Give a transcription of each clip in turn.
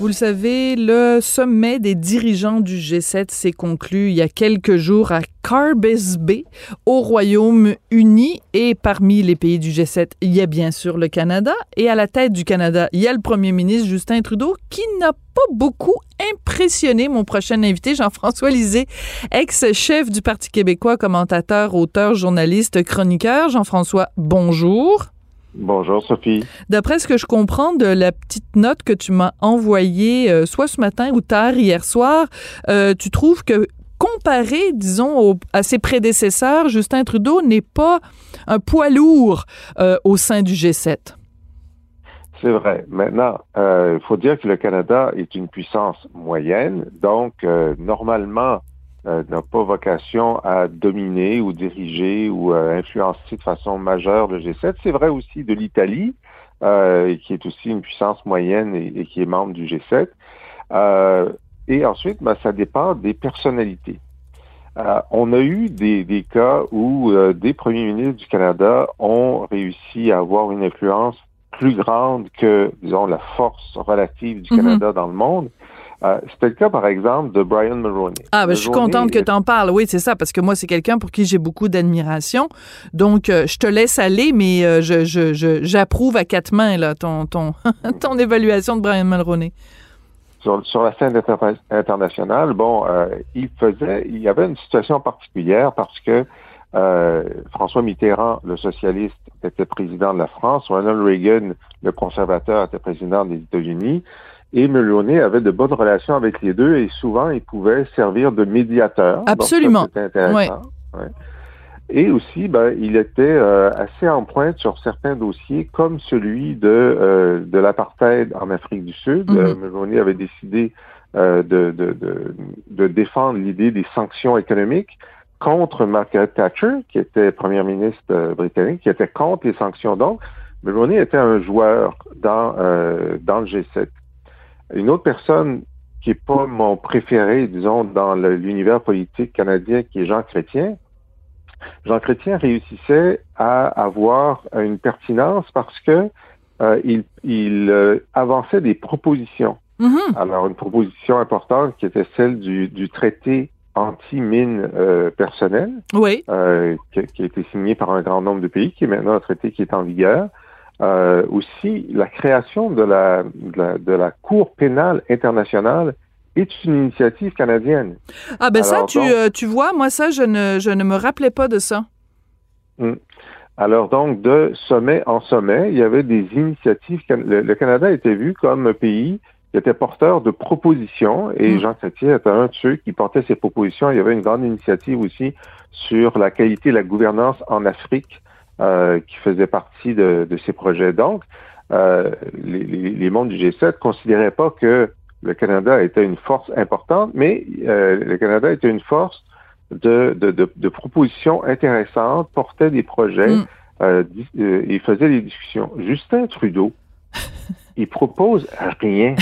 Vous le savez, le sommet des dirigeants du G7 s'est conclu il y a quelques jours à Carbis Bay, au Royaume-Uni. Et parmi les pays du G7, il y a bien sûr le Canada. Et à la tête du Canada, il y a le premier ministre Justin Trudeau, qui n'a pas beaucoup impressionné mon prochain invité, Jean-François Lisée, ex-chef du Parti québécois, commentateur, auteur, journaliste, chroniqueur. Jean-François, bonjour. Bonjour Sophie. D'après ce que je comprends de la petite note que tu m'as envoyée, euh, soit ce matin ou tard hier soir, euh, tu trouves que comparé, disons, à ses prédécesseurs, Justin Trudeau n'est pas un poids lourd euh, au sein du G7. C'est vrai. Maintenant, il faut dire que le Canada est une puissance moyenne, donc normalement, euh, n'a pas vocation à dominer ou diriger ou euh, influencer de façon majeure le G7. C'est vrai aussi de l'Italie, euh, qui est aussi une puissance moyenne et, qui est membre du G7. et ensuite, ben, ça dépend des personnalités. on a eu des, des cas où des premiers ministres du Canada ont réussi à avoir une influence plus grande que, disons, la force relative du mm-hmm. Canada dans le monde. Euh, c'était le cas, par exemple, de Brian Mulroney. Ah, ben, je suis contente que tu en parles. Oui, c'est ça, parce que moi, c'est quelqu'un pour qui j'ai beaucoup d'admiration. Donc, euh, je te laisse aller, mais euh, je, j'approuve à quatre mains là, ton, ton, ton évaluation de Brian Mulroney. Sur, sur la scène internationale, bon, il faisait, il y avait une situation particulière parce que François Mitterrand, le socialiste, était président de la France, Ronald Reagan, le conservateur, était président des États-Unis. Et Mulroney avait de bonnes relations avec les deux et souvent il pouvait servir de médiateur. Absolument. intéressant. Et aussi, ben, il était euh, assez en pointe sur certains dossiers, comme celui de, euh, de l'apartheid en Afrique du Sud. Mm Mulroney avait décidé de, de, de, de, défendre l'idée des sanctions économiques contre Margaret Thatcher, qui était première ministre britannique, qui était contre les sanctions. Donc, Mulroney était un joueur dans, dans le G7. Une autre personne qui est pas mon préféré, disons, dans l'univers politique canadien, qui est Jean Chrétien. Jean Chrétien réussissait à avoir une pertinence parce que euh, il, euh, avançait des propositions. Mm-hmm. Alors, une proposition importante qui était celle du, traité anti-mine euh, personnel, oui. qui, qui, a été signé par un grand nombre de pays, qui est maintenant un traité qui est en vigueur. Euh, aussi, la création de la, de la, Cour pénale internationale est une initiative canadienne. Ah ben ça, tu, euh, tu vois, moi ça, je ne, je ne me rappelais pas de ça. Hmm. Alors donc, de sommet en sommet, il y avait des initiatives. Le, Canada était vu comme un pays qui était porteur de propositions et hmm. Jean Chrétien était un de ceux qui portait ces propositions. Il y avait une grande initiative aussi sur la qualité de la gouvernance en Afrique euh, qui faisait partie de, ces projets. Donc, euh, les, les, membres du G7 considéraient pas que le Canada était une force importante, mais euh, le Canada était une force de, de, de, propositions intéressantes, portait des projets mm. et faisait des discussions. Justin Trudeau, il propose rien.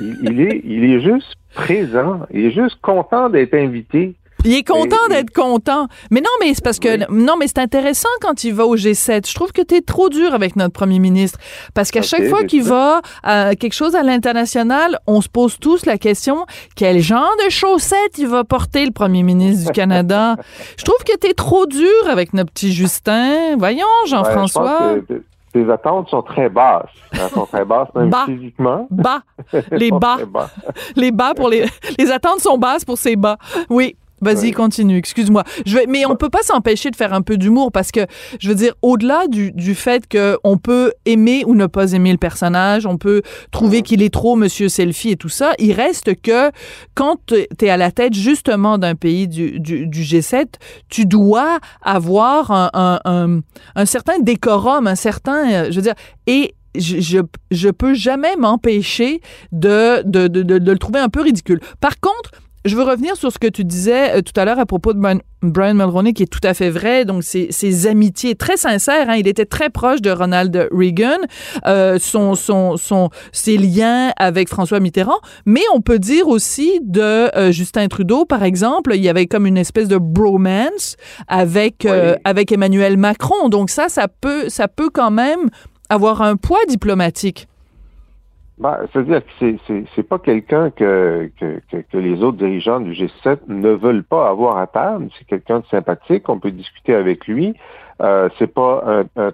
Il, il, est, il est juste présent, il est juste content d'être invité. Il est content d'être content. Mais non, mais c'est parce que non, mais c'est intéressant quand il va au G7. Je trouve que tu es trop dur avec notre premier ministre parce qu'à chaque fois qu'il va à quelque chose à l'international, on se pose tous la question quel genre de chaussettes il va porter le premier ministre du Canada? Je trouve que tu es trop dur avec notre petit Justin. Voyons, Jean-François. tes attentes sont très basses. Elles sont très basses, même physiquement. Bas. Les bas. Les bas pour les. Les attentes sont basses pour ces bas. Oui. Vas-y, continue. Excuse-moi. Je vais, mais on peut pas s'empêcher de faire un peu d'humour parce que, je veux dire, au-delà du, du fait qu'on peut aimer ou ne pas aimer le personnage, on peut trouver qu'il est trop Monsieur Selfie et tout ça, il reste que quand tu es à la tête justement d'un pays du, du, du, G7, tu dois avoir un, un, un, un certain décorum, un certain, euh, je veux dire, et je, je, je peux jamais m'empêcher de, de, de, de, le trouver un peu ridicule. Par contre, je veux revenir sur ce que tu disais euh, tout à l'heure à propos de Brian, Brian Mulroney, qui est tout à fait vrai. Donc, ses, ses amitiés très sincères. Hein, il était très proche de Ronald Reagan. Euh, son, son, son, ses liens avec François Mitterrand. Mais on peut dire aussi de euh, Justin Trudeau, par exemple, il y avait comme une espèce de bromance avec euh, avec Emmanuel Macron. Donc ça, ça peut ça peut quand même avoir un poids diplomatique. Ben, C'est-à-dire que c'est, c'est pas quelqu'un que, que, que, les autres dirigeants du G7 ne veulent pas avoir à table. C'est quelqu'un de sympathique, on peut discuter avec lui. Euh, c'est pas un, un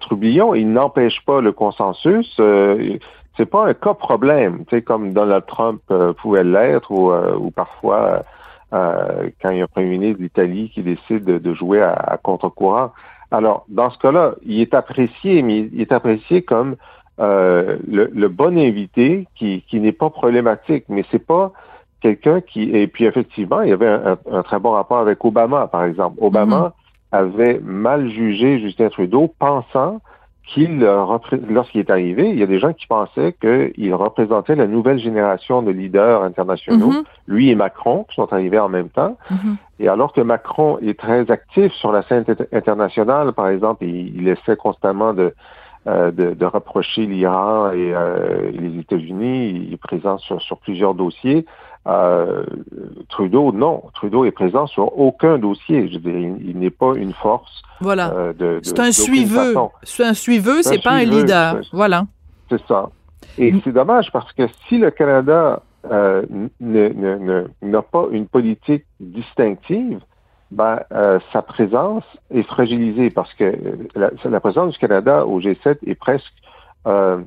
il n'empêche pas le consensus. Euh, c'est pas un cas problème, comme Donald Trump euh, pouvait l'être ou, euh, ou parfois euh, quand il y a un premier ministre d'Italie qui décide de, de jouer à, à contre-courant. Alors, dans ce cas-là, il est apprécié, mais il est apprécié comme euh, le, le, bon invité qui, qui n'est pas problématique, mais c'est pas quelqu'un qui et puis effectivement il y avait un, un, un, très bon rapport avec Obama par exemple. Obama -hmm. avait mal jugé Justin Trudeau, pensant qu'il lorsqu'il est arrivé, il y a des gens qui pensaient qu'il représentait la nouvelle génération de leaders internationaux, -hmm. lui et Macron qui sont arrivés en même temps. -hmm. Et alors que Macron est très actif sur la scène internationale, par exemple, il, il essaie constamment de de, de, reprocher l'Iran et euh, les États-Unis. Il est présent sur, sur plusieurs dossiers. Euh, Trudeau, non. Trudeau est présent sur aucun dossier. Je veux dire, il, il n'est pas une force. Voilà. Euh, de, c'est un suiveux. C'est un suiveux, c'est pas suiveux, un leader. Voilà. C'est ça. Et mm. c'est dommage parce que si le Canada euh, n'a pas une politique distinctive, ben, euh, sa présence est fragilisée parce que la, la, présence du Canada au G7 est presque, euh,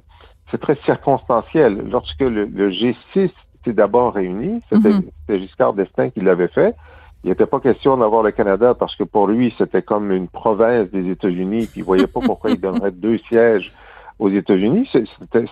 c'est très circonstanciel. Lorsque le, le G6 s'est d'abord réuni, c'était mm -hmm. Giscard d'Estaing qui l'avait fait. Il n'était pas question d'avoir le Canada parce que pour lui, c'était comme une province des États-Unis, puis il voyait pas pourquoi il donnerait deux sièges aux États-Unis.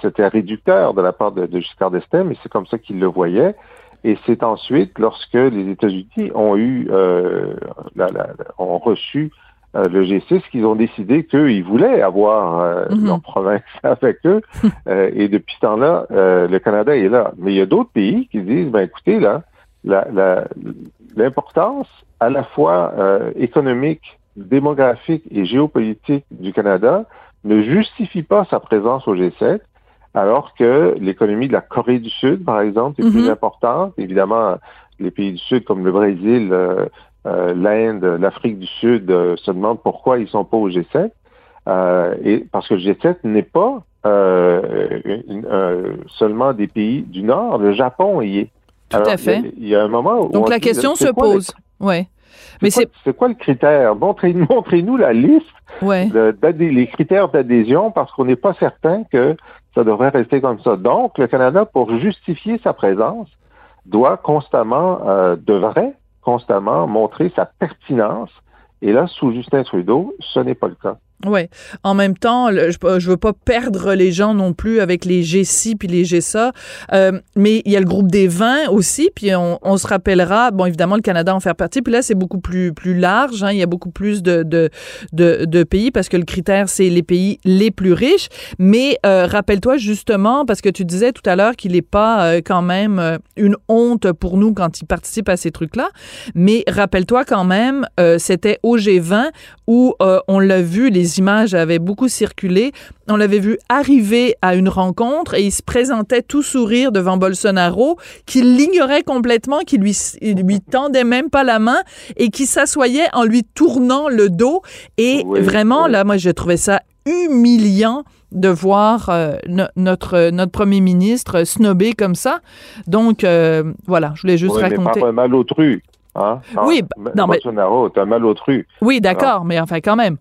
C'était réducteur de la part de, de Giscard d'Estaing, mais c'est comme ça qu'il le voyait. Et c'est ensuite, lorsque les États-Unis ont eu, euh, la, la, ont reçu euh, le G6, qu'ils ont décidé qu'ils voulaient avoir euh, mm -hmm. leur province avec eux. et depuis ce temps-là, le Canada est là. Mais il y a d'autres pays qui disent, ben écoutez, là, l'importance à la fois économique, démographique et géopolitique du Canada ne justifie pas sa présence au G7 alors que l'économie de la Corée du Sud, par exemple, est mm -hmm. plus importante. Évidemment, les pays du Sud comme le Brésil, euh, euh, l'Inde, l'Afrique du Sud euh, se demandent pourquoi ils sont pas au G7. et parce que le G7 n'est pas une, seulement des pays du Nord, le Japon y est. Tout alors, à fait. Il y, a un moment où donc la question se pose. Oui. Mais c'est quoi, quoi, le critère? Montrez-nous montrez la liste, ouais. de, les critères d'adhésion, parce qu'on n'est pas certain que ça devrait rester comme ça. Donc, le Canada, pour justifier sa présence, doit constamment, euh, devrait constamment montrer sa pertinence. Et là, sous Justin Trudeau, ce n'est pas le cas. Oui. En même temps, je, je veux pas perdre les gens non plus avec les G6 puis les GSA, euh, mais il y a le groupe des 20 aussi, puis on, on, se rappellera, bon, évidemment, le Canada en fait partie, puis là, c'est beaucoup plus, plus large, hein, il y a beaucoup plus de, de, de, de, pays, parce que le critère, c'est les pays les plus riches, mais euh, rappelle-toi justement, parce que tu disais tout à l'heure qu'il n'est pas euh, quand même euh, une honte pour nous quand ils participent à ces trucs-là, mais rappelle-toi quand même, euh, c'était au G20 où on l'a vu, les images avaient beaucoup circulé. On l'avait vu arriver à une rencontre et il se présentait tout sourire devant Bolsonaro, qui l'ignorait complètement, qui lui, lui tendait même pas la main et qui s'assoyait en lui tournant le dos. Et oui, vraiment, oui. là, moi, j'ai trouvé ça humiliant de voir euh, no notre notre premier ministre snobé comme ça. Donc euh, voilà, je voulais juste oui, raconter. Mais pas un malotru. Hein? oui, non, Bolsonaro, mais... un malotru. Oui, d'accord, mais enfin quand même.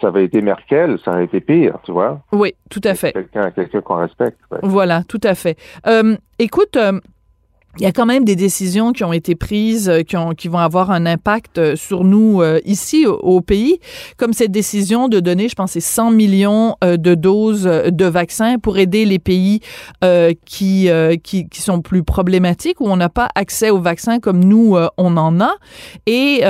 Ça avait été Merkel, ça aurait été pire, tu vois. Oui, tout à fait. Quelqu'un quelqu qu'on respecte. Ouais. Voilà, tout à fait. Euh, écoute, euh, il y a quand même des décisions qui ont été prises, euh, qui, ont, qui vont avoir un impact euh, sur nous euh, ici au, pays, comme cette décision de donner, je pense, 100 millions de doses de vaccins pour aider les pays qui, sont plus problématiques, où on n'a pas accès aux vaccins comme nous, on en a. Et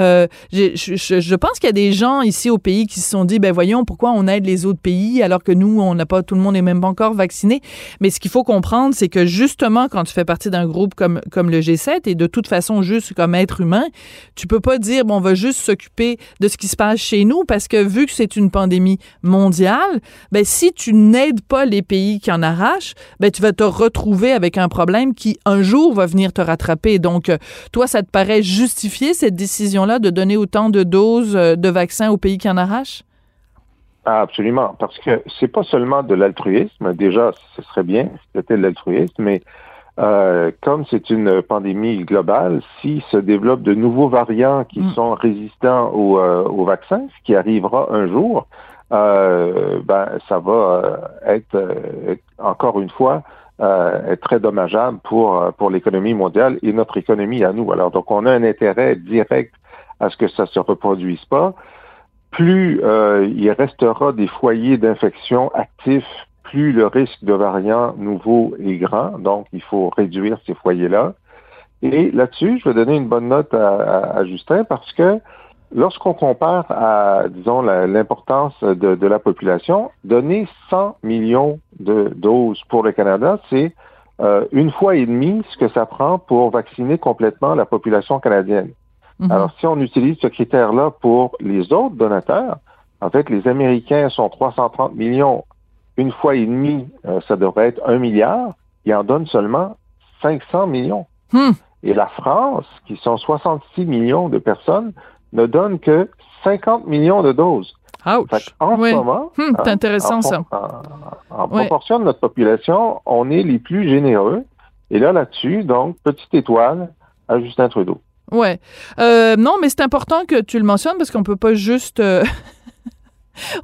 je, pense qu'il y a des gens ici au pays qui se sont dit, ben voyons, pourquoi on aide les autres pays alors que nous, on n'a pas, tout le monde n'est même pas encore vacciné. Mais ce qu'il faut comprendre, c'est que justement, quand tu fais partie d'un groupe comme comme, le G7 et de toute façon, juste comme être humain, tu peux pas dire, bon, on va juste s'occuper de ce qui se passe chez nous parce que vu que c'est une pandémie mondiale, ben, si tu n'aides pas les pays qui en arrachent, ben, tu vas te retrouver avec un problème qui, un jour, va venir te rattraper. Donc, euh, toi, ça te paraît justifier cette décision-là de donner autant de doses euh, de vaccins aux pays qui en arrachent? Absolument, parce que c'est pas seulement de l'altruisme. Déjà, ce serait bien si c'était de l'altruisme, mais euh, comme c'est une pandémie globale, s'il se développe de nouveaux variants qui mm. sont résistants au, euh, au, vaccin, ce qui arrivera un jour, euh, ben, ça va être, encore une fois être très dommageable pour, pour l'économie mondiale et notre économie à nous. Alors, donc, on a un intérêt direct à ce que ça se reproduise pas. Plus il restera des foyers d'infection actifs plus le risque de variants nouveaux est grand, donc il faut réduire ces foyers-là. Et là-dessus, je vais donner une bonne note à, Justin parce que lorsqu'on compare à, disons, l'importance de, la population, donner 100 millions de doses pour le Canada, c'est euh, une fois et demie ce que ça prend pour vacciner complètement la population canadienne. Mhm. Alors, si on utilise ce critère-là pour les autres donateurs, en fait, les Américains sont 330 millions une fois et demi, euh, ça devrait être un milliard. Il en donne seulement 500 millions. Hmm. Et la France, qui sont 66 millions de personnes, ne donne que 50 millions de doses. en ce moment, hmm, c'est intéressant en, ça. En, proportion de notre population, on est les plus généreux. Et là, là-dessus, donc, petite étoile à Justin Trudeau. Ouais. Euh, non, mais c'est important que tu le mentionnes parce qu'on peut pas juste euh,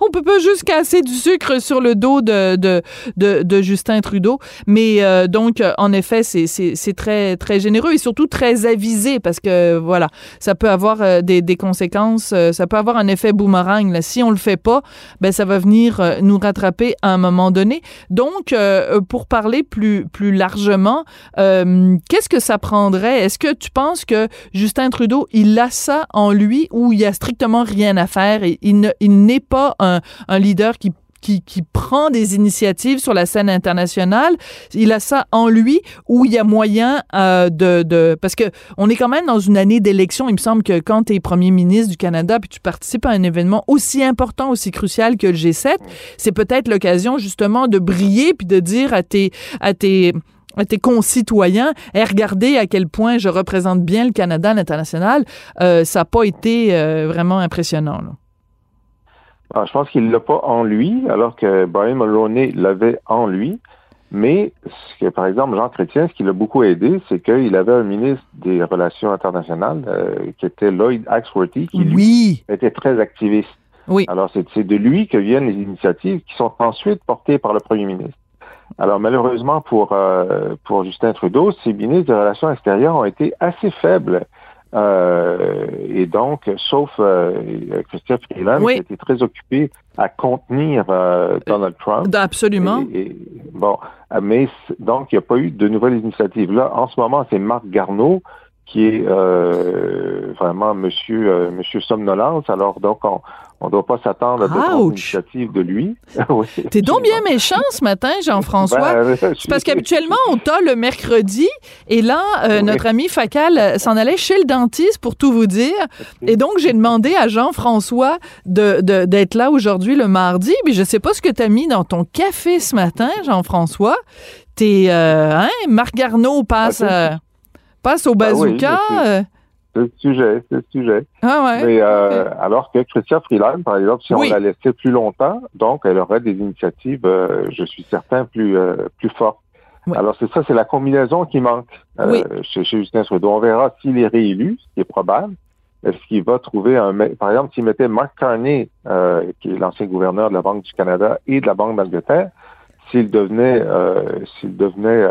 on peut pas juste casser du sucre sur le dos de, de, de, Justin Trudeau. Mais euh, donc, en effet, c'est très, très généreux et surtout très avisé parce que, voilà, ça peut avoir euh, des, des conséquences, euh, ça peut avoir un effet boomerang. Là. Si on le fait pas, ben, ça va venir nous rattraper à un moment donné. Donc, pour parler plus, plus largement, qu'est-ce que ça prendrait? Est-ce que tu penses que Justin Trudeau, il a ça en lui ou il y a strictement rien à faire et il n'est pas un, leader qui qui, prend des initiatives sur la scène internationale, il a ça en lui où il y a moyen euh, de, parce que on est quand même dans une année d'élection. Il me semble que quand tu es premier ministre du Canada puis tu participes à un événement aussi important, aussi crucial que le G7, c'est peut-être l'occasion justement de briller puis de dire à tes à tes à tes concitoyens, et regardez à quel point je représente bien le Canada à l'international, euh, ça n'a pas été euh, vraiment impressionnant. Là. Ah, je pense qu'il l'a pas en lui, alors que Brian Mulroney l'avait en lui. Mais, ce que, par exemple, Jean Chrétien, ce qui l'a beaucoup aidé, c'est qu'il avait un ministre des Relations internationales euh, qui était Lloyd Axworthy, qui lui, était très activiste. Oui. Alors, c'est de lui que viennent les initiatives qui sont ensuite portées par le premier ministre. Alors, malheureusement pour, euh, pour Justin Trudeau, ses ministres des Relations extérieures ont été assez faibles euh, et donc, sauf euh, Christian Freeland, qui était très occupé à contenir euh, Donald Trump. Absolument. bon, mais donc, il n'y a pas eu de nouvelles initiatives. Là, en ce moment, c'est Marc Garneau qui est vraiment Monsieur Monsieur Somnolence. Alors, donc, on, on ne doit pas s'attendre à grandes initiatives de lui. T'es donc bien méchant ce matin, Jean-François. Ben, parce qu'habituellement, on t'a le mercredi, et là, euh, notre ami Facal euh, s'en allait chez le dentiste pour tout vous dire. Et donc, j'ai demandé à Jean-François d'être de, là aujourd'hui le mardi. Mais je sais pas ce que tu as mis dans ton café ce matin, Jean-François. T'es, euh, hein, Marc Garneau passe, ah, passe au ben bazooka. C'est le sujet, c'est le sujet. Ah ouais. Mais, euh, Alors que Christian Freeland, par exemple, si on la laissait plus longtemps, donc elle aurait des initiatives, euh, je suis certain, plus euh, plus fortes. Alors c'est ça, c'est la combinaison qui manque chez, Justin Trudeau. On verra s'il est réélu, ce qui est probable. Est-ce qu'il va trouver un... Par exemple, s'il mettait Mark Carney, qui est l'ancien gouverneur de la Banque du Canada et de la Banque d'Angleterre, s'il devenait, s'il devenait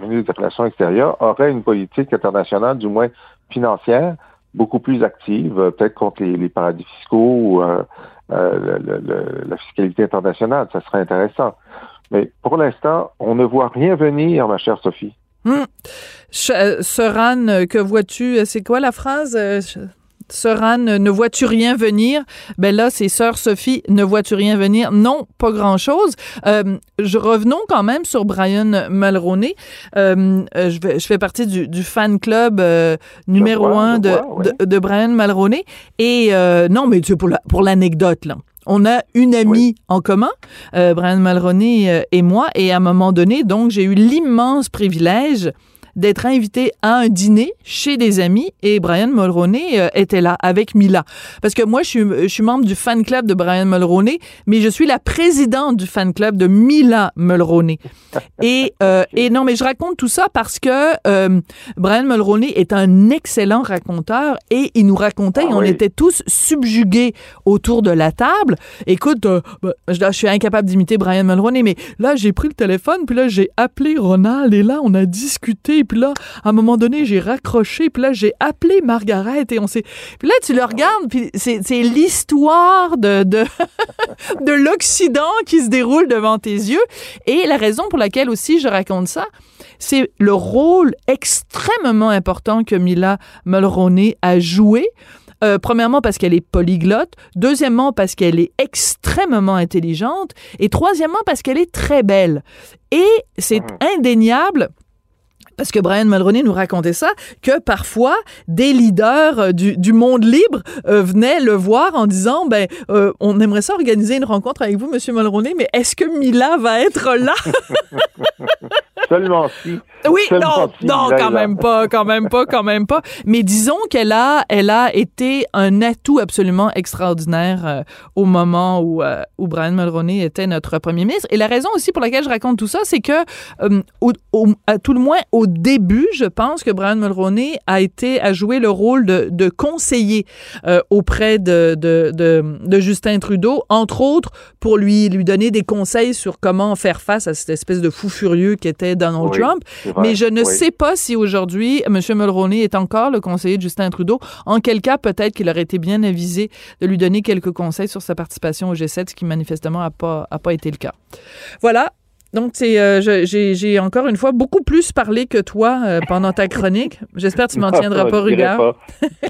ministre des Relations extérieures, aurait une politique internationale, du moins financière, beaucoup plus active, peut-être contre les, paradis fiscaux ou la fiscalité internationale. Ça serait intéressant. Mais pour l'instant, on ne voit rien venir, ma chère Sophie. Hum. Soran, que vois-tu? C'est quoi la phrase? Soran, ne vois-tu rien venir? Ben là, c'est Sœur Sophie, ne vois-tu rien venir? Non, pas grand-chose. Euh, je revenons quand même sur Brian Mulroney. Euh, euh, je, fais partie du, fan club numéro un de, de, Brian Mulroney. Et non, mais tu pour pour l'anecdote là. On a une amie en commun, Brian Mulroney et moi, et à un moment donné, donc, j'ai eu l'immense privilège d'être invité à un dîner chez des amis et Brian Mulroney euh, était là avec Mila. Parce que moi, je suis, je suis membre du fan club de Brian Mulroney, mais je suis la présidente du fan club de Mila Mulroney. Et, euh, et non, mais je raconte tout ça parce que euh, Brian Mulroney est un excellent raconteur et il nous racontait, ah on était tous subjugués autour de la table. Écoute, bah, je, je, suis incapable d'imiter Brian Mulroney, mais là, j'ai pris le téléphone, puis là, j'ai appelé Ronald et là, on a discuté, puis là, à un moment donné, j'ai raccroché, puis là, j'ai appelé Margaret et on s'est... Puis là, tu le regardes, puis c'est, l'histoire de, de, de l'Occident qui se déroule devant tes yeux. Et la raison pour laquelle aussi je raconte ça, c'est le rôle extrêmement important que Mila Mulroney a joué euh, premièrement parce qu'elle est polyglotte, deuxièmement parce qu'elle est extrêmement intelligente et troisièmement parce qu'elle est très belle. Et c'est mmh. indéniable parce que Brian Mulroney nous racontait ça, que parfois des leaders euh, du, du monde libre euh, venaient le voir en disant ben euh, on aimerait ça organiser une rencontre avec vous, Monsieur Mulroney, mais est-ce que Mila va être là? Seulement si. Oui, non, non, quand même pas, quand même pas, quand même pas. Mais disons qu'elle a, elle a été un atout absolument extraordinaire au moment où, où Brian Mulroney était notre premier ministre. Et la raison aussi pour laquelle je raconte tout ça, c'est que, au, à tout le moins au début, je pense que Brian Mulroney a été a joué le rôle de, de conseiller euh, auprès de, de, de, Justin Trudeau, entre autres pour lui lui donner des conseils sur comment faire face à cette espèce de fou furieux qui était Donald Trump. Mais je ne sais pas si aujourd'hui M. Mulroney est encore le conseiller de Justin Trudeau. En quel cas, peut-être qu'il aurait été bien avisé de lui donner quelques conseils sur sa participation au G7, ce qui manifestement n'a pas, a pas été le cas. Voilà, donc, euh, j'ai encore une fois beaucoup plus parlé que toi euh, pendant ta chronique. J'espère que tu m'en tiendras pas rigueur.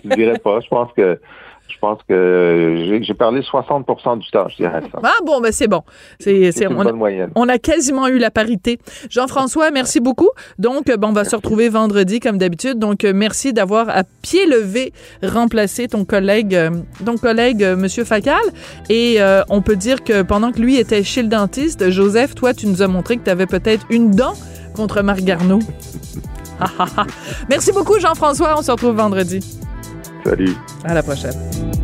Je dirais pas. Je pense que je pense que j'ai parlé 60% du temps, je dirais ça. Ah bon, ben c'est bon. C'est une on, bonne moyenne. On a quasiment eu la parité. Jean-François, merci beaucoup. Donc, bon, on va se retrouver vendredi comme d'habitude. Donc, merci d'avoir à pied levé remplacé ton collègue, euh, ton collègue euh, Monsieur Facal. Et euh, on peut dire que pendant que lui était chez le dentiste, Joseph, toi, tu nous as montré que tu avais peut-être une dent contre Marc Garneau. merci beaucoup, Jean-François. On se retrouve vendredi. Salut. À la prochaine.